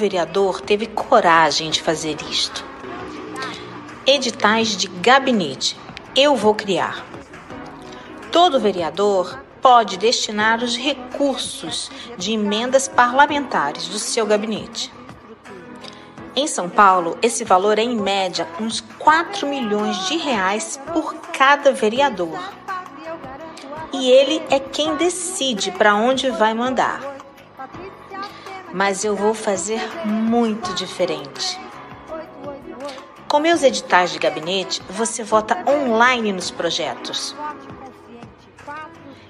vereador teve coragem de fazer isto. Editais de gabinete. Eu vou criar. Todo vereador pode destinar os recursos de emendas parlamentares do seu gabinete. Em São Paulo, esse valor é em média uns 4 milhões de reais por cada vereador. E ele é quem decide para onde vai mandar mas eu vou fazer muito diferente. Com meus editais de gabinete, você vota online nos projetos.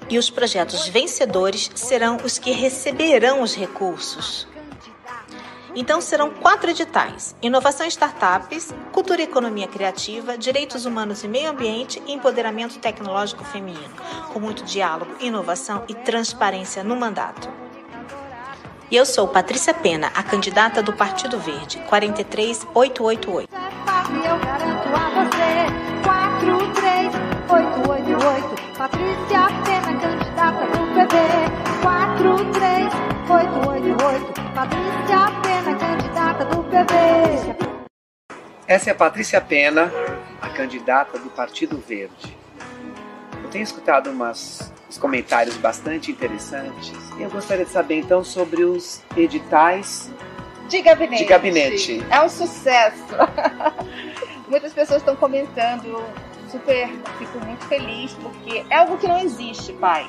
E os projetos vencedores serão os que receberão os recursos. Então serão quatro editais: Inovação e Startups, Cultura e Economia Criativa, Direitos Humanos e Meio Ambiente e Empoderamento Tecnológico Feminino, com muito diálogo, inovação e transparência no mandato. E eu sou Patrícia Pena, a candidata do Partido Verde, 43888. Patrícia Pena, candidata do PV. Essa é a Patrícia Pena, a candidata do Partido Verde. Eu tenho escutado umas uns comentários bastante interessantes. Eu gostaria de saber então sobre os editais de gabinete. De gabinete. É um sucesso. Muitas pessoas estão comentando, super, fico muito feliz porque é algo que não existe, pai.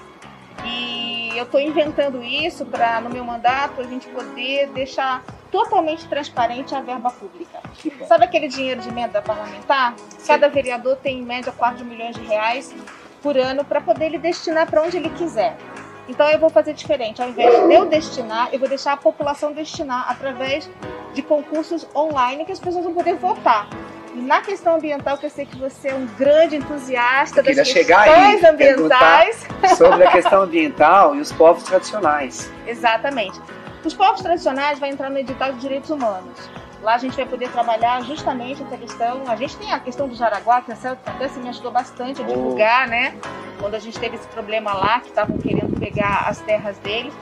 E eu estou inventando isso para, no meu mandato, a gente poder deixar totalmente transparente a verba pública. Sabe aquele dinheiro de emenda parlamentar? Sim. Cada vereador tem em média 4 milhões de reais por ano para poder ele destinar para onde ele quiser. Então eu vou fazer diferente. Ao invés de eu destinar, eu vou deixar a população destinar através de concursos online que as pessoas vão poder votar. Na questão ambiental, que eu sei que você é um grande entusiasta das questões aí, ambientais. Sobre a questão ambiental e os povos tradicionais. Exatamente. Os povos tradicionais vão entrar no edital de direitos humanos. Lá a gente vai poder trabalhar justamente essa questão. A gente tem a questão do Jaraguá, que até se me ajudou bastante a divulgar, né? Quando a gente teve esse problema lá, que estavam querendo pegar as terras deles.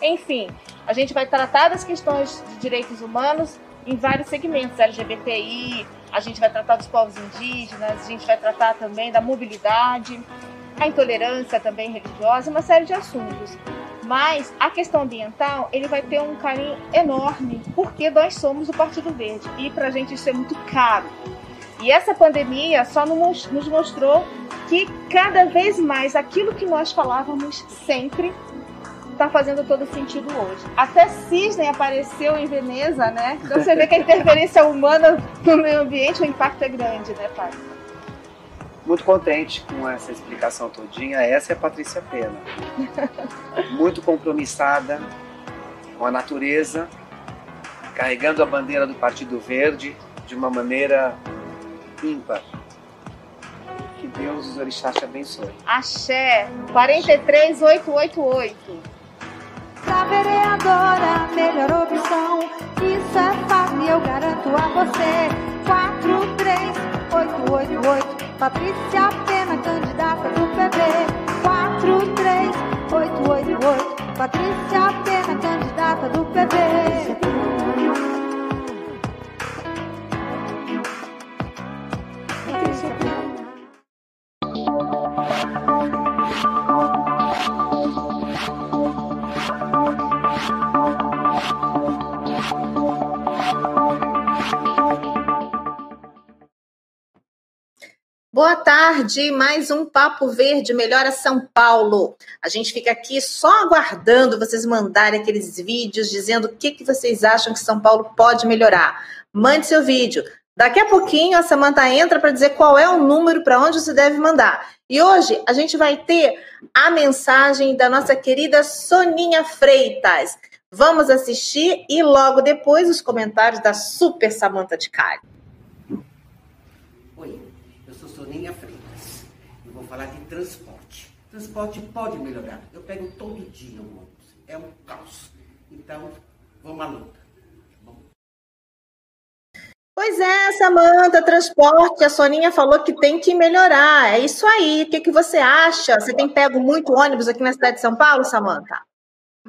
Enfim, a gente vai tratar das questões de direitos humanos em vários segmentos, LGBTI, a gente vai tratar dos povos indígenas, a gente vai tratar também da mobilidade, a intolerância também religiosa, uma série de assuntos. Mas a questão ambiental, ele vai ter um carinho enorme, porque nós somos o Partido Verde e para a gente isso é muito caro. E essa pandemia só nos mostrou que cada vez mais aquilo que nós falávamos sempre está fazendo todo sentido hoje. Até cisne apareceu em Veneza, né? Então você vê que a interferência humana no meio ambiente, o impacto é grande, né, pai? muito contente com essa explicação todinha. Essa é a Patrícia Pena. Muito compromissada com a natureza, carregando a bandeira do Partido Verde de uma maneira ímpar. Que Deus os orixás te abençoe. Axé, 43888. Vereadora, melhor opção. Isso é fácil, eu garanto a você. 43888. Patrícia Pena, candidata do PB 43888. Patrícia Pena, candidata do PB. Boa tarde, mais um Papo Verde Melhora São Paulo. A gente fica aqui só aguardando vocês mandarem aqueles vídeos dizendo o que, que vocês acham que São Paulo pode melhorar. Mande seu vídeo. Daqui a pouquinho a Samanta entra para dizer qual é o número para onde você deve mandar. E hoje a gente vai ter a mensagem da nossa querida Soninha Freitas. Vamos assistir e logo depois os comentários da Super Samanta de Cali. Soninha Freitas. Eu vou falar de transporte. Transporte pode melhorar. Eu pego todo dia um ônibus. É um caos. Então, vamos à luta. Pois é, Samanta, transporte, a Soninha falou que tem que melhorar. É isso aí. O que, que você acha? Você tem pego muito ônibus aqui na cidade de São Paulo, Samanta?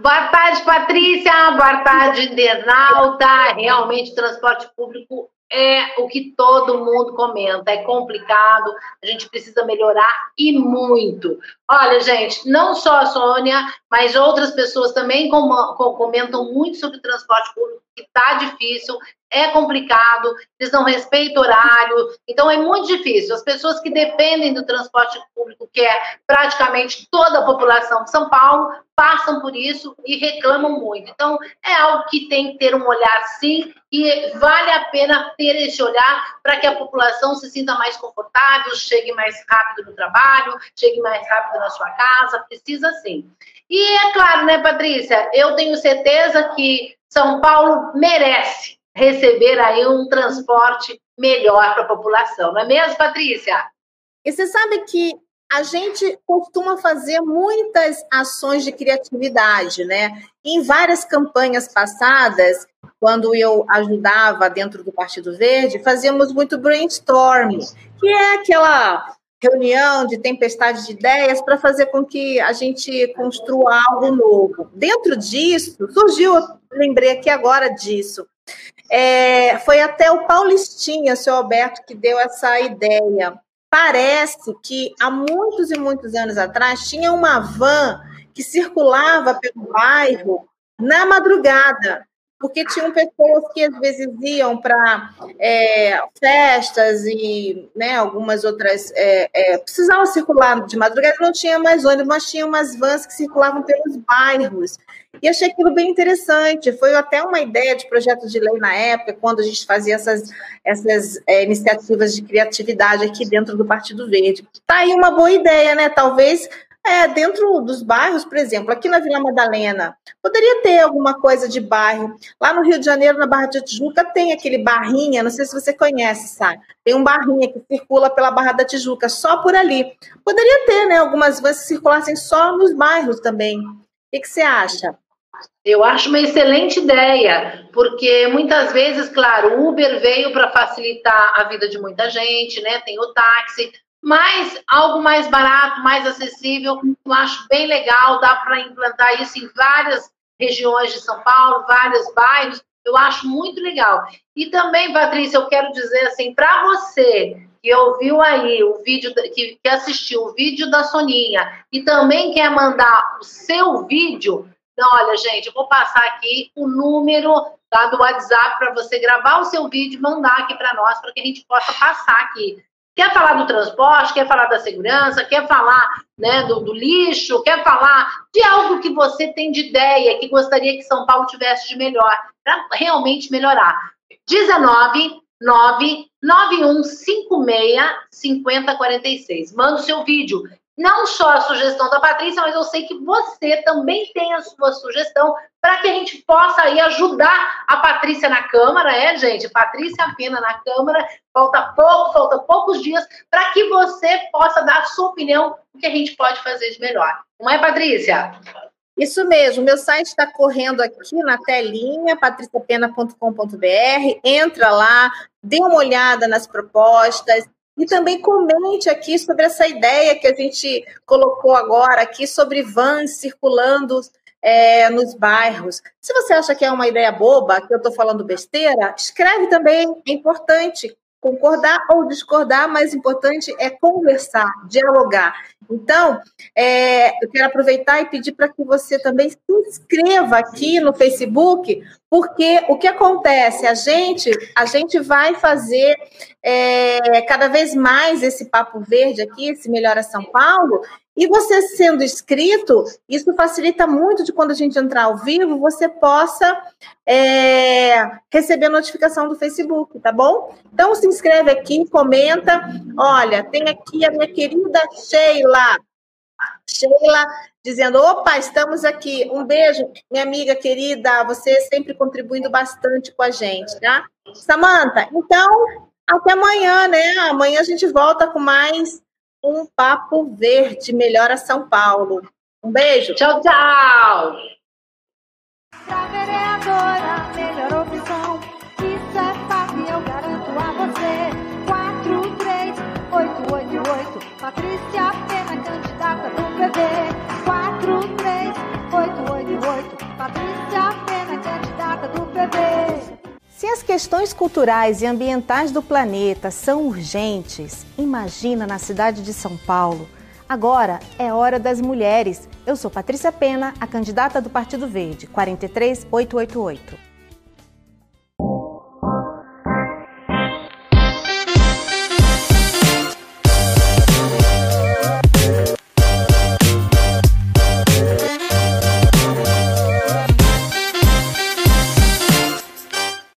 Boa tarde, Patrícia. Boa tarde, internauta. Realmente, transporte público é o que todo mundo comenta, é complicado, a gente precisa melhorar e muito. Olha, gente, não só a Sônia, mas outras pessoas também comentam muito sobre transporte público, que está difícil, é complicado, eles não respeitam horário, então é muito difícil. As pessoas que dependem do transporte público, que é praticamente toda a população de São Paulo, passam por isso e reclamam muito. Então, é algo que tem que ter um olhar sim, e vale a pena ter esse olhar para que a população se sinta mais confortável, chegue mais rápido no trabalho, chegue mais rápido na sua casa, precisa sim. E é claro, né, Patrícia, eu tenho certeza que São Paulo merece receber aí um transporte melhor para a população, não é mesmo, Patrícia? E você sabe que a gente costuma fazer muitas ações de criatividade, né? Em várias campanhas passadas, quando eu ajudava dentro do Partido Verde, fazíamos muito brainstorming, que é aquela reunião de tempestade de ideias para fazer com que a gente construa algo novo. Dentro disso, surgiu, lembrei aqui agora disso, é, foi até o Paulistinha, seu Alberto, que deu essa ideia. Parece que há muitos e muitos anos atrás tinha uma van que circulava pelo bairro na madrugada porque tinham pessoas que às vezes iam para é, festas e né, algumas outras é, é, precisavam circular de madrugada, não tinha mais ônibus, mas tinha umas vans que circulavam pelos bairros. E achei aquilo bem interessante. Foi até uma ideia de projeto de lei na época, quando a gente fazia essas, essas é, iniciativas de criatividade aqui dentro do Partido Verde. Tá aí uma boa ideia, né? Talvez é, dentro dos bairros, por exemplo, aqui na Vila Madalena, poderia ter alguma coisa de bairro. Lá no Rio de Janeiro, na Barra da Tijuca, tem aquele barrinha, não sei se você conhece, sabe? Tem um barrinha que circula pela Barra da Tijuca, só por ali. Poderia ter, né, algumas vans que circulassem só nos bairros também. Que, que você acha? Eu acho uma excelente ideia, porque muitas vezes, claro, o Uber veio para facilitar a vida de muita gente, né? Tem o táxi, mas algo mais barato, mais acessível, eu acho bem legal, dá para implantar isso em várias regiões de São Paulo, vários bairros, eu acho muito legal. E também, Patrícia, eu quero dizer assim, para você que ouviu aí o vídeo, que, que assistiu o vídeo da Soninha e também quer mandar o seu vídeo, então, olha, gente, eu vou passar aqui o número tá, do WhatsApp para você gravar o seu vídeo e mandar aqui para nós, para que a gente possa passar aqui. Quer falar do transporte, quer falar da segurança, quer falar né, do, do, lixo, quer falar de algo que você tem de ideia, que gostaria que São Paulo tivesse de melhor, para realmente melhorar. 19 99156 5046. Manda o seu vídeo não só a sugestão da Patrícia, mas eu sei que você também tem a sua sugestão para que a gente possa aí ajudar a Patrícia na Câmara, é, gente? Patrícia Pena na Câmara, falta pouco, falta poucos dias, para que você possa dar a sua opinião o que a gente pode fazer de melhor. Não é, Patrícia? Isso mesmo, meu site está correndo aqui na telinha, patriciapena.com.br. Entra lá, dê uma olhada nas propostas, e também comente aqui sobre essa ideia que a gente colocou agora aqui sobre vans circulando é, nos bairros. Se você acha que é uma ideia boba, que eu estou falando besteira, escreve também, é importante concordar ou discordar, mas importante é conversar, dialogar. Então, é, eu quero aproveitar e pedir para que você também se inscreva aqui no Facebook, porque o que acontece? A gente, a gente vai fazer é, cada vez mais esse papo verde aqui, esse Melhora São Paulo, e você sendo inscrito, isso facilita muito de quando a gente entrar ao vivo, você possa é, receber a notificação do Facebook, tá bom? Então se inscreve aqui, comenta. Olha, tem aqui a minha querida Sheila. Sheila dizendo: opa, estamos aqui. Um beijo, minha amiga querida. Você sempre contribuindo bastante com a gente, tá? Samanta, então Até amanhã, né? Amanhã a gente volta com mais um Papo Verde Melhora São Paulo. Um beijo. Tchau, tchau. Pra vereadora, melhor opção. Isso é fácil, eu garanto a você. 43888, Patrícia questões culturais e ambientais do planeta são urgentes, imagina na cidade de São Paulo. Agora é hora das mulheres. Eu sou Patrícia Pena, a candidata do Partido Verde, 43888.